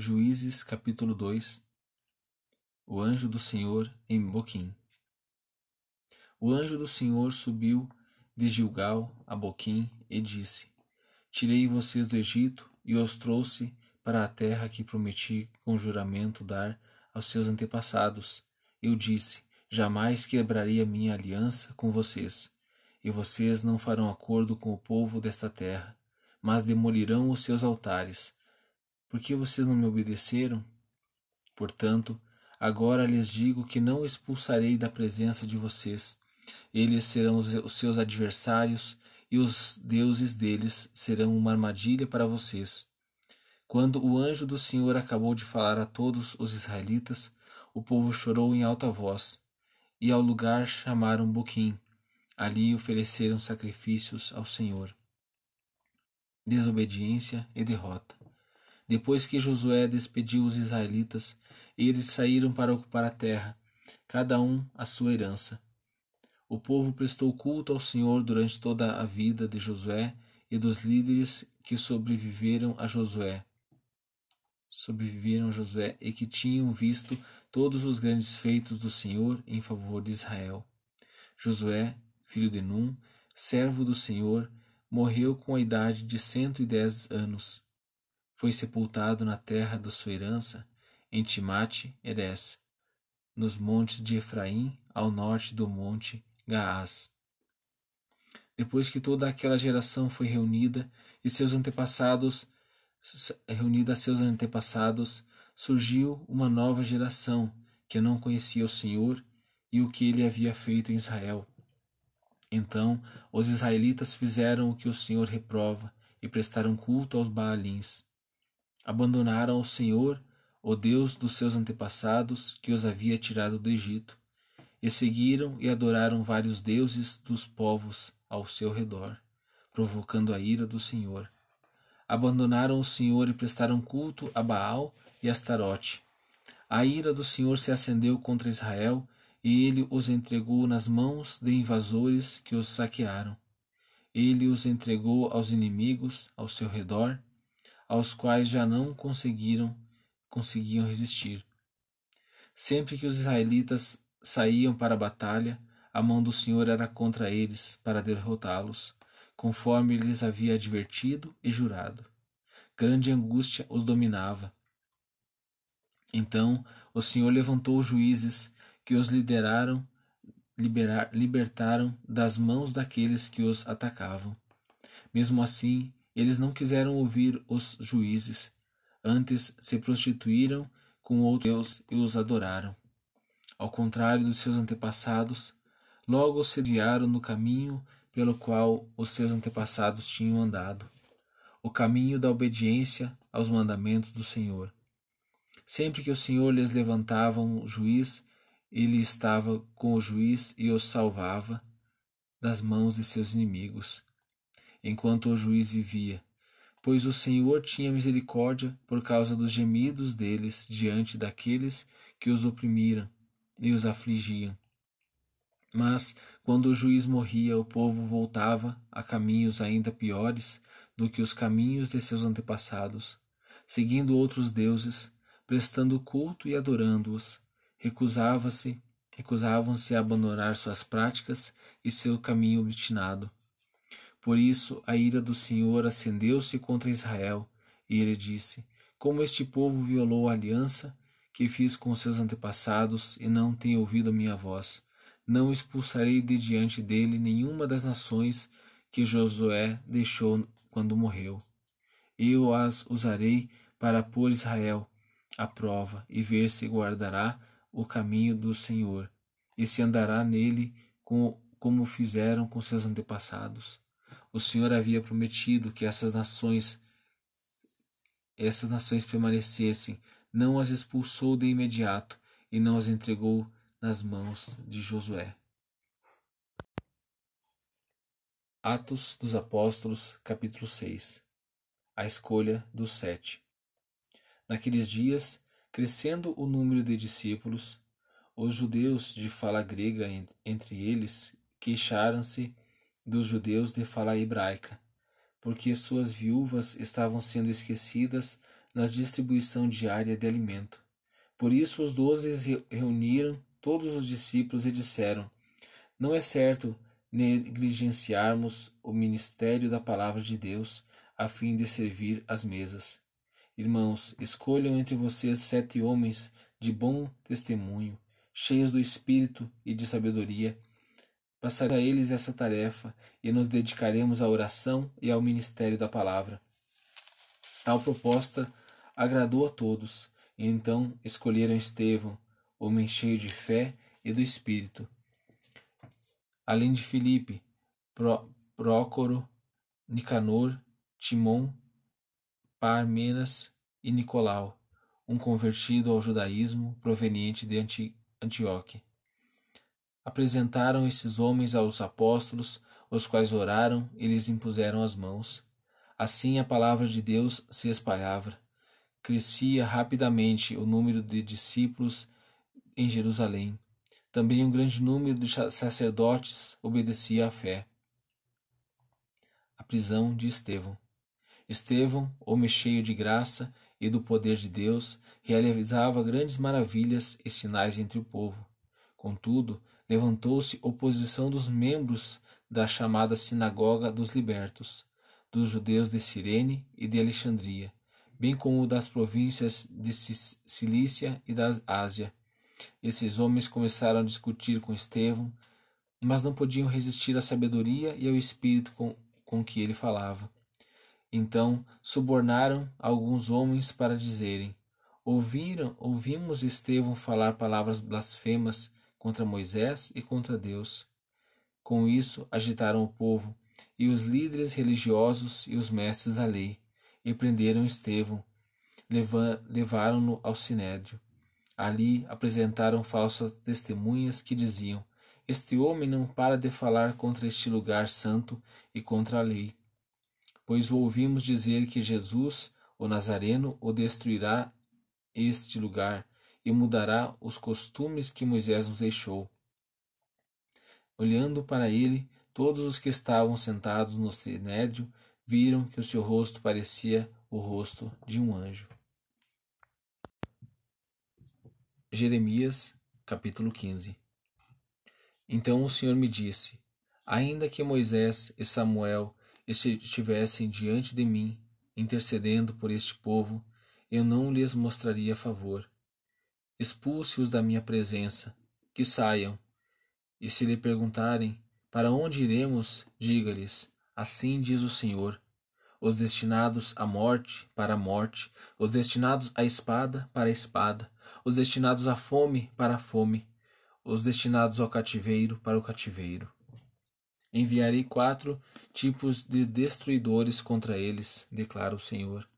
Juízes capítulo 2 O anjo do Senhor em Boquim O anjo do Senhor subiu de Gilgal a Boquim e disse: Tirei vocês do Egito e os trouxe para a terra que prometi com juramento dar aos seus antepassados. Eu disse: Jamais quebraria minha aliança com vocês, e vocês não farão acordo com o povo desta terra, mas demolirão os seus altares por que vocês não me obedeceram? Portanto, agora lhes digo que não expulsarei da presença de vocês. Eles serão os seus adversários e os deuses deles serão uma armadilha para vocês. Quando o anjo do Senhor acabou de falar a todos os israelitas, o povo chorou em alta voz, e ao lugar chamaram Boquim. Ali ofereceram sacrifícios ao Senhor. Desobediência e derrota. Depois que Josué despediu os israelitas, eles saíram para ocupar a terra, cada um a sua herança. O povo prestou culto ao Senhor durante toda a vida de Josué e dos líderes que sobreviveram a Josué. Sobreviveram a Josué e que tinham visto todos os grandes feitos do Senhor em favor de Israel. Josué, filho de Num, servo do Senhor, morreu com a idade de cento e dez anos foi sepultado na terra da sua herança, em Timate Eres, nos montes de Efraim, ao norte do monte Gaás. Depois que toda aquela geração foi reunida e seus antepassados reunida a seus antepassados, surgiu uma nova geração que não conhecia o Senhor e o que ele havia feito em Israel. Então os israelitas fizeram o que o Senhor reprova e prestaram culto aos Baalins abandonaram o Senhor, o Deus dos seus antepassados, que os havia tirado do Egito, e seguiram e adoraram vários deuses dos povos ao seu redor, provocando a ira do Senhor. Abandonaram o Senhor e prestaram culto a Baal e Astarote. A ira do Senhor se acendeu contra Israel, e ele os entregou nas mãos de invasores que os saquearam. Ele os entregou aos inimigos ao seu redor, aos quais já não conseguiram conseguiam resistir. Sempre que os israelitas saíam para a batalha, a mão do Senhor era contra eles para derrotá-los, conforme lhes havia advertido e jurado. Grande angústia os dominava. Então o Senhor levantou juízes que os lideraram, liberar, libertaram das mãos daqueles que os atacavam. Mesmo assim, eles não quiseram ouvir os juízes, antes se prostituíram com outros deus e os adoraram. Ao contrário dos seus antepassados, logo se desviaram no caminho pelo qual os seus antepassados tinham andado, o caminho da obediência aos mandamentos do Senhor. Sempre que o Senhor lhes levantava um juiz, ele estava com o juiz e os salvava das mãos de seus inimigos enquanto o juiz vivia, pois o Senhor tinha misericórdia por causa dos gemidos deles diante daqueles que os oprimiram e os afligiam. Mas, quando o juiz morria, o povo voltava a caminhos ainda piores do que os caminhos de seus antepassados, seguindo outros deuses, prestando culto e adorando-os, recusava-se, recusavam-se a abandonar suas práticas e seu caminho obstinado. Por isso a ira do Senhor acendeu-se contra Israel, e ele disse: Como este povo violou a aliança que fiz com seus antepassados e não tem ouvido a minha voz, não expulsarei de diante dele nenhuma das nações que Josué deixou quando morreu. Eu as usarei para pôr Israel à prova e ver se guardará o caminho do Senhor e se andará nele com, como fizeram com seus antepassados o Senhor havia prometido que essas nações essas nações permanecessem, não as expulsou de imediato e não as entregou nas mãos de Josué. Atos dos Apóstolos, capítulo 6 A escolha dos sete. Naqueles dias, crescendo o número de discípulos, os judeus de fala grega entre eles queixaram-se dos judeus de fala hebraica, porque suas viúvas estavam sendo esquecidas na distribuição diária de alimento. Por isso os doze reuniram todos os discípulos e disseram: Não é certo negligenciarmos o ministério da palavra de Deus a fim de servir as mesas. Irmãos, escolham entre vocês sete homens de bom testemunho, cheios do espírito e de sabedoria. Passarei a eles essa tarefa e nos dedicaremos à oração e ao ministério da palavra. Tal proposta agradou a todos, e então escolheram Estevão, homem cheio de fé e do espírito. Além de Filipe, Prócoro, Nicanor, Timon, Parmenas e Nicolau, um convertido ao judaísmo proveniente de Anti Antioque. Apresentaram esses homens aos apóstolos, os quais oraram e lhes impuseram as mãos. Assim a palavra de Deus se espalhava. Crescia rapidamente o número de discípulos em Jerusalém. Também um grande número de sacerdotes obedecia à fé. A prisão de Estevão. Estevão, homem cheio de graça e do poder de Deus, realizava grandes maravilhas e sinais entre o povo. Contudo, levantou-se oposição dos membros da chamada Sinagoga dos Libertos, dos judeus de Cirene e de Alexandria, bem como das províncias de Cilícia e da Ásia. Esses homens começaram a discutir com Estevão, mas não podiam resistir à sabedoria e ao espírito com, com que ele falava. Então subornaram alguns homens para dizerem: Ouviram, ouvimos Estevão falar palavras blasfemas contra Moisés e contra Deus. Com isso agitaram o povo e os líderes religiosos e os mestres da lei, e prenderam Estevão, levaram-no ao sinédrio. Ali apresentaram falsas testemunhas que diziam: Este homem não para de falar contra este lugar santo e contra a lei pois o ouvimos dizer que Jesus, o Nazareno, o destruirá este lugar e mudará os costumes que Moisés nos deixou. Olhando para ele, todos os que estavam sentados no sinédrio viram que o seu rosto parecia o rosto de um anjo. Jeremias, capítulo 15 Então o Senhor me disse: Ainda que Moisés e Samuel estivessem diante de mim, intercedendo por este povo, eu não lhes mostraria favor. Expulse-os da minha presença, que saiam. E se lhe perguntarem, para onde iremos, diga-lhes, assim diz o Senhor, os destinados à morte, para a morte, os destinados à espada, para a espada, os destinados à fome, para a fome, os destinados ao cativeiro, para o cativeiro. Enviarei quatro tipos de destruidores contra eles, declara o Senhor: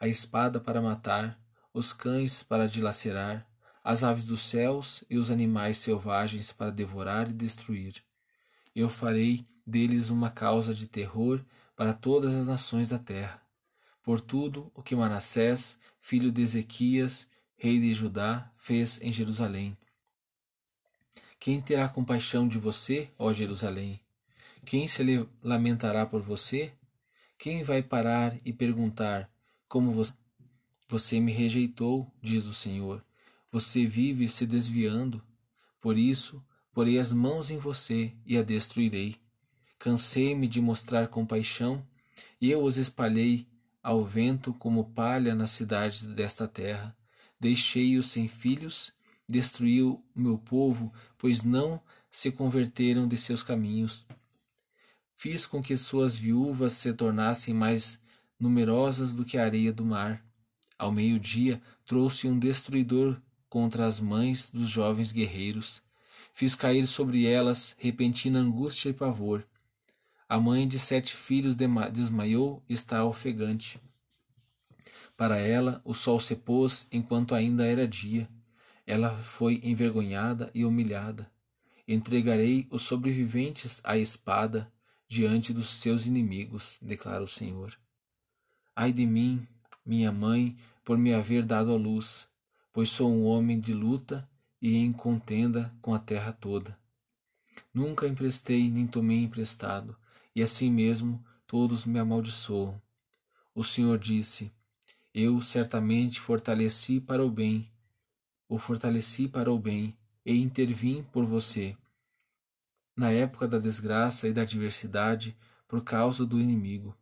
a espada para matar, os cães para dilacerar, as aves dos céus e os animais selvagens para devorar e destruir. Eu farei deles uma causa de terror para todas as nações da terra. Por tudo o que Manassés, filho de Ezequias, rei de Judá, fez em Jerusalém. Quem terá compaixão de você, ó Jerusalém? Quem se lamentará por você? Quem vai parar e perguntar como você você me rejeitou, diz o Senhor. Você vive se desviando. Por isso, porei as mãos em você e a destruirei. Cansei-me de mostrar compaixão, e eu os espalhei ao vento como palha nas cidades desta terra. Deixei-os sem filhos, destruí o meu povo, pois não se converteram de seus caminhos. Fiz com que suas viúvas se tornassem mais numerosas do que a areia do mar. Ao meio-dia, trouxe um destruidor contra as mães dos jovens guerreiros. Fiz cair sobre elas repentina angústia e pavor. A mãe de sete filhos desmaiou e está ofegante. Para ela, o sol se pôs enquanto ainda era dia. Ela foi envergonhada e humilhada. Entregarei os sobreviventes à espada diante dos seus inimigos, declara o Senhor. Ai de mim, minha mãe, por me haver dado a luz, pois sou um homem de luta e em contenda com a terra toda. Nunca emprestei nem tomei emprestado, e assim mesmo todos me amaldiçoam. O Senhor disse: Eu certamente fortaleci para o bem, o fortaleci para o bem e intervim por você. Na época da desgraça e da adversidade, por causa do inimigo.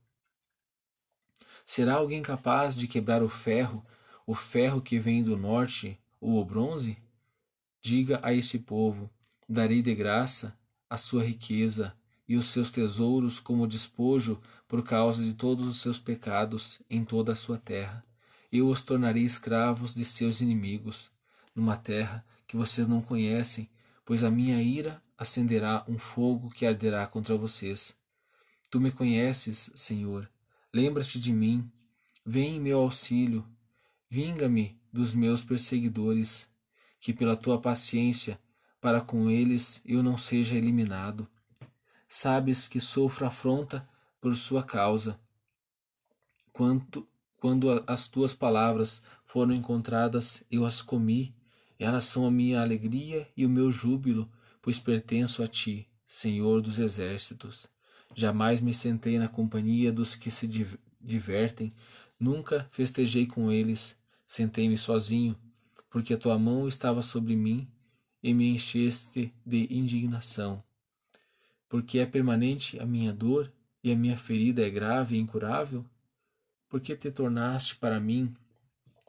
Será alguém capaz de quebrar o ferro, o ferro que vem do norte, ou o bronze? Diga a esse povo: darei de graça a sua riqueza e os seus tesouros como despojo por causa de todos os seus pecados em toda a sua terra. Eu os tornarei escravos de seus inimigos, numa terra que vocês não conhecem, pois a minha ira acenderá um fogo que arderá contra vocês. Tu me conheces, Senhor. Lembra-te de mim. Vem em meu auxílio. Vinga-me dos meus perseguidores, que pela tua paciência para com eles eu não seja eliminado. Sabes que sofro afronta por sua causa. Quanto, quando as tuas palavras foram encontradas, eu as comi. Elas são a minha alegria e o meu júbilo, pois pertenço a ti, Senhor dos exércitos. Jamais me sentei na companhia dos que se divertem, nunca festejei com eles. Sentei-me sozinho, porque a tua mão estava sobre mim e me encheste de indignação. Porque é permanente a minha dor e a minha ferida é grave e incurável? Porque te tornaste para mim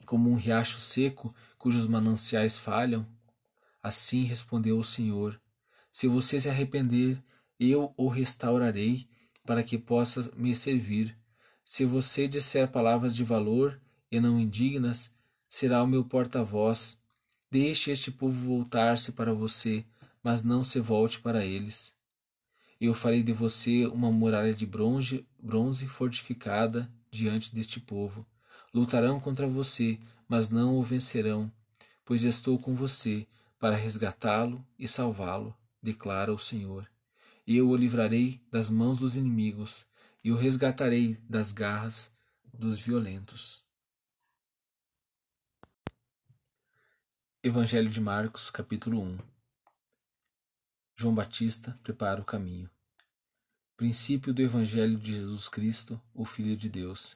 como um riacho seco cujos mananciais falham? Assim respondeu o Senhor: Se você se arrepender, eu o restaurarei para que possa me servir. Se você disser palavras de valor e não indignas, será o meu porta-voz. Deixe este povo voltar-se para você, mas não se volte para eles. Eu farei de você uma muralha de bronze, bronze fortificada diante deste povo. Lutarão contra você, mas não o vencerão, pois estou com você para resgatá-lo e salvá-lo, declara o Senhor eu o livrarei das mãos dos inimigos, e o resgatarei das garras dos violentos. Evangelho de Marcos, capítulo 1 João Batista prepara o caminho. Princípio do Evangelho de Jesus Cristo, o Filho de Deus.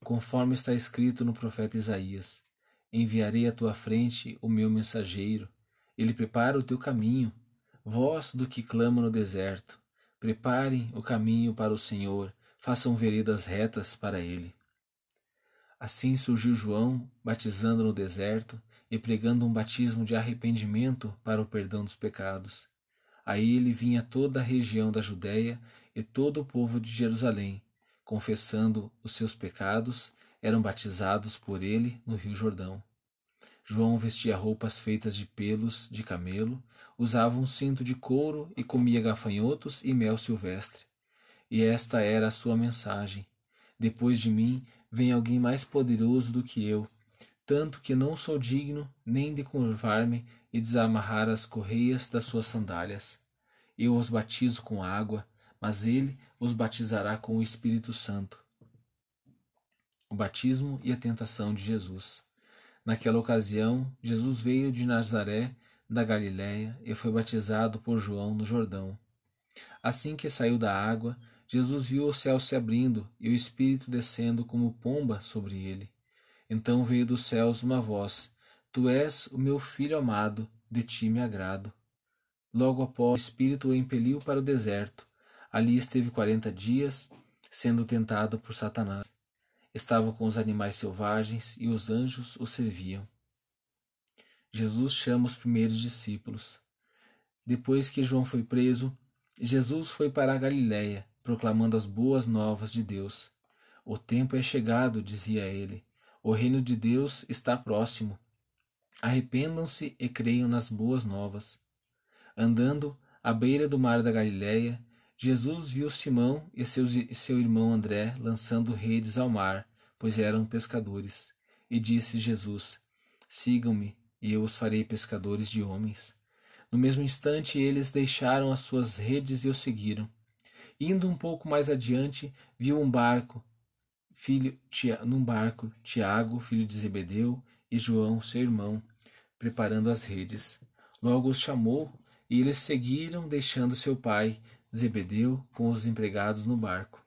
Conforme está escrito no profeta Isaías: Enviarei à tua frente o meu mensageiro, ele prepara o teu caminho Vós do que clama no deserto, preparem o caminho para o Senhor, façam veredas retas para ele. Assim surgiu João, batizando no deserto e pregando um batismo de arrependimento para o perdão dos pecados. A ele vinha toda a região da Judéia e todo o povo de Jerusalém, confessando os seus pecados, eram batizados por ele no Rio Jordão. João vestia roupas feitas de pelos de camelo, usava um cinto de couro e comia gafanhotos e mel silvestre. E esta era a sua mensagem: Depois de mim vem alguém mais poderoso do que eu, tanto que não sou digno nem de curvar-me e desamarrar as correias das suas sandálias. Eu os batizo com água, mas ele os batizará com o Espírito Santo. O batismo e a tentação de Jesus. Naquela ocasião, Jesus veio de Nazaré, da Galiléia, e foi batizado por João no Jordão. Assim que saiu da água, Jesus viu o céu se abrindo e o Espírito descendo como pomba sobre ele. Então veio dos céus uma voz: Tu és o meu filho amado, de ti me agrado. Logo após, o Espírito o impeliu para o deserto. Ali esteve quarenta dias, sendo tentado por Satanás. Estava com os animais selvagens e os anjos o serviam. Jesus chama os primeiros discípulos. Depois que João foi preso, Jesus foi para a Galiléia, proclamando as boas novas de Deus. O tempo é chegado, dizia ele. O reino de Deus está próximo. Arrependam-se e creiam nas boas novas. Andando à beira do mar da Galiléia, Jesus viu Simão e seu irmão André lançando redes ao mar, pois eram pescadores. E disse Jesus: Sigam-me, e eu os farei pescadores de homens. No mesmo instante, eles deixaram as suas redes e o seguiram. Indo um pouco mais adiante, viu um barco, filho, tia, num barco, Tiago, filho de Zebedeu, e João, seu irmão, preparando as redes. Logo os chamou, e eles seguiram, deixando seu pai Zebedeu com os empregados no barco.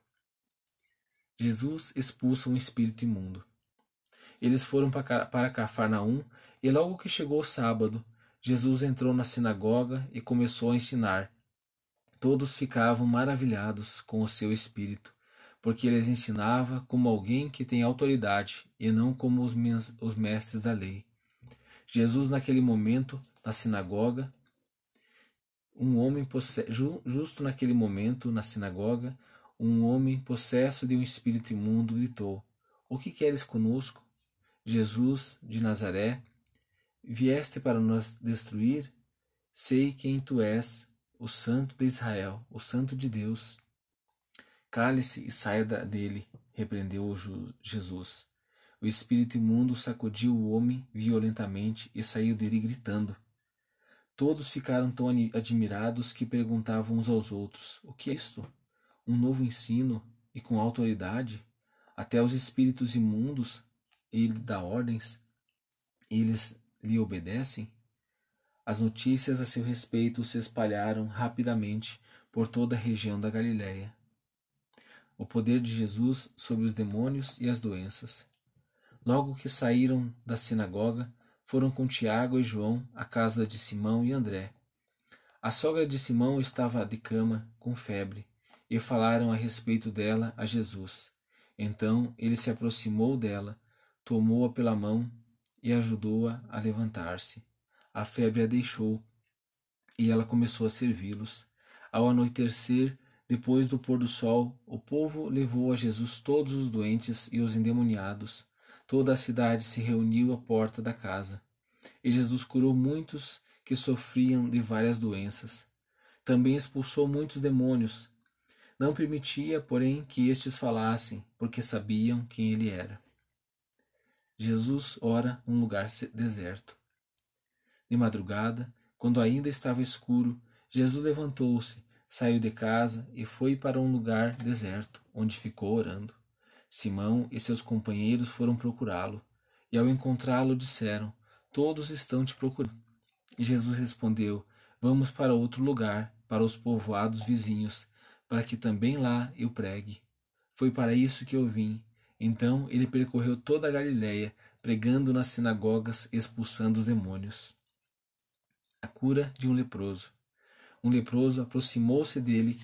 Jesus expulsa um espírito imundo. Eles foram para Cafarnaum, e logo que chegou o sábado, Jesus entrou na sinagoga e começou a ensinar. Todos ficavam maravilhados com o seu espírito, porque ele ensinava como alguém que tem autoridade e não como os, mestres da lei. Jesus, naquele momento, na sinagoga, um homem justo naquele momento, na sinagoga, um homem possesso de um espírito imundo gritou: O que queres conosco? Jesus de Nazaré, vieste para nos destruir? Sei quem tu és, o Santo de Israel, o Santo de Deus. Cale-se e saia dele, repreendeu Jesus. O espírito imundo sacudiu o homem violentamente e saiu dele gritando. Todos ficaram tão admirados que perguntavam uns aos outros: O que é isto? Um novo ensino e com autoridade? Até os espíritos imundos ele dá ordens eles lhe obedecem? As notícias a seu respeito se espalharam rapidamente por toda a região da Galiléia. O poder de Jesus sobre os demônios e as doenças. Logo que saíram da sinagoga, foram com Tiago e João à casa de Simão e André. A sogra de Simão estava de cama, com febre, e falaram a respeito dela a Jesus. Então ele se aproximou dela, tomou-a pela mão e ajudou-a a, a levantar-se. A febre a deixou e ela começou a servi-los. Ao anoitecer, depois do pôr do sol, o povo levou a Jesus todos os doentes e os endemoniados Toda a cidade se reuniu à porta da casa, e Jesus curou muitos que sofriam de várias doenças. Também expulsou muitos demônios. Não permitia, porém, que estes falassem, porque sabiam quem ele era. Jesus ora num lugar deserto. De madrugada, quando ainda estava escuro, Jesus levantou-se, saiu de casa e foi para um lugar deserto, onde ficou orando. Simão e seus companheiros foram procurá-lo, e ao encontrá-lo disseram: Todos estão te procurando. E Jesus respondeu: Vamos para outro lugar, para os povoados vizinhos, para que também lá eu pregue. Foi para isso que eu vim. Então ele percorreu toda a Galiléia, pregando nas sinagogas, expulsando os demônios. A cura de um leproso. Um leproso aproximou-se dele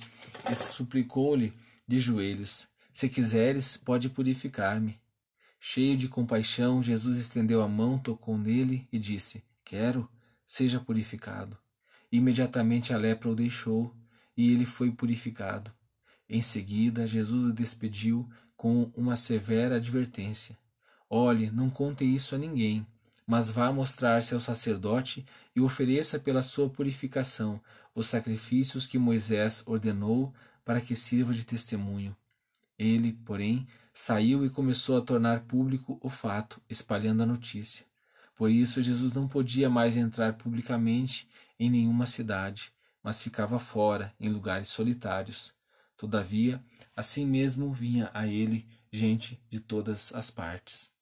e suplicou-lhe de joelhos: se quiseres, pode purificar-me. Cheio de compaixão, Jesus estendeu a mão, tocou nele e disse: Quero, seja purificado. Imediatamente a lepra o deixou e ele foi purificado. Em seguida, Jesus o despediu com uma severa advertência: Olhe, não conte isso a ninguém, mas vá mostrar-se ao sacerdote e ofereça pela sua purificação os sacrifícios que Moisés ordenou para que sirva de testemunho. Ele, porém, saiu e começou a tornar público o fato, espalhando a notícia. Por isso, Jesus não podia mais entrar publicamente em nenhuma cidade, mas ficava fora, em lugares solitários. Todavia, assim mesmo vinha a ele gente de todas as partes.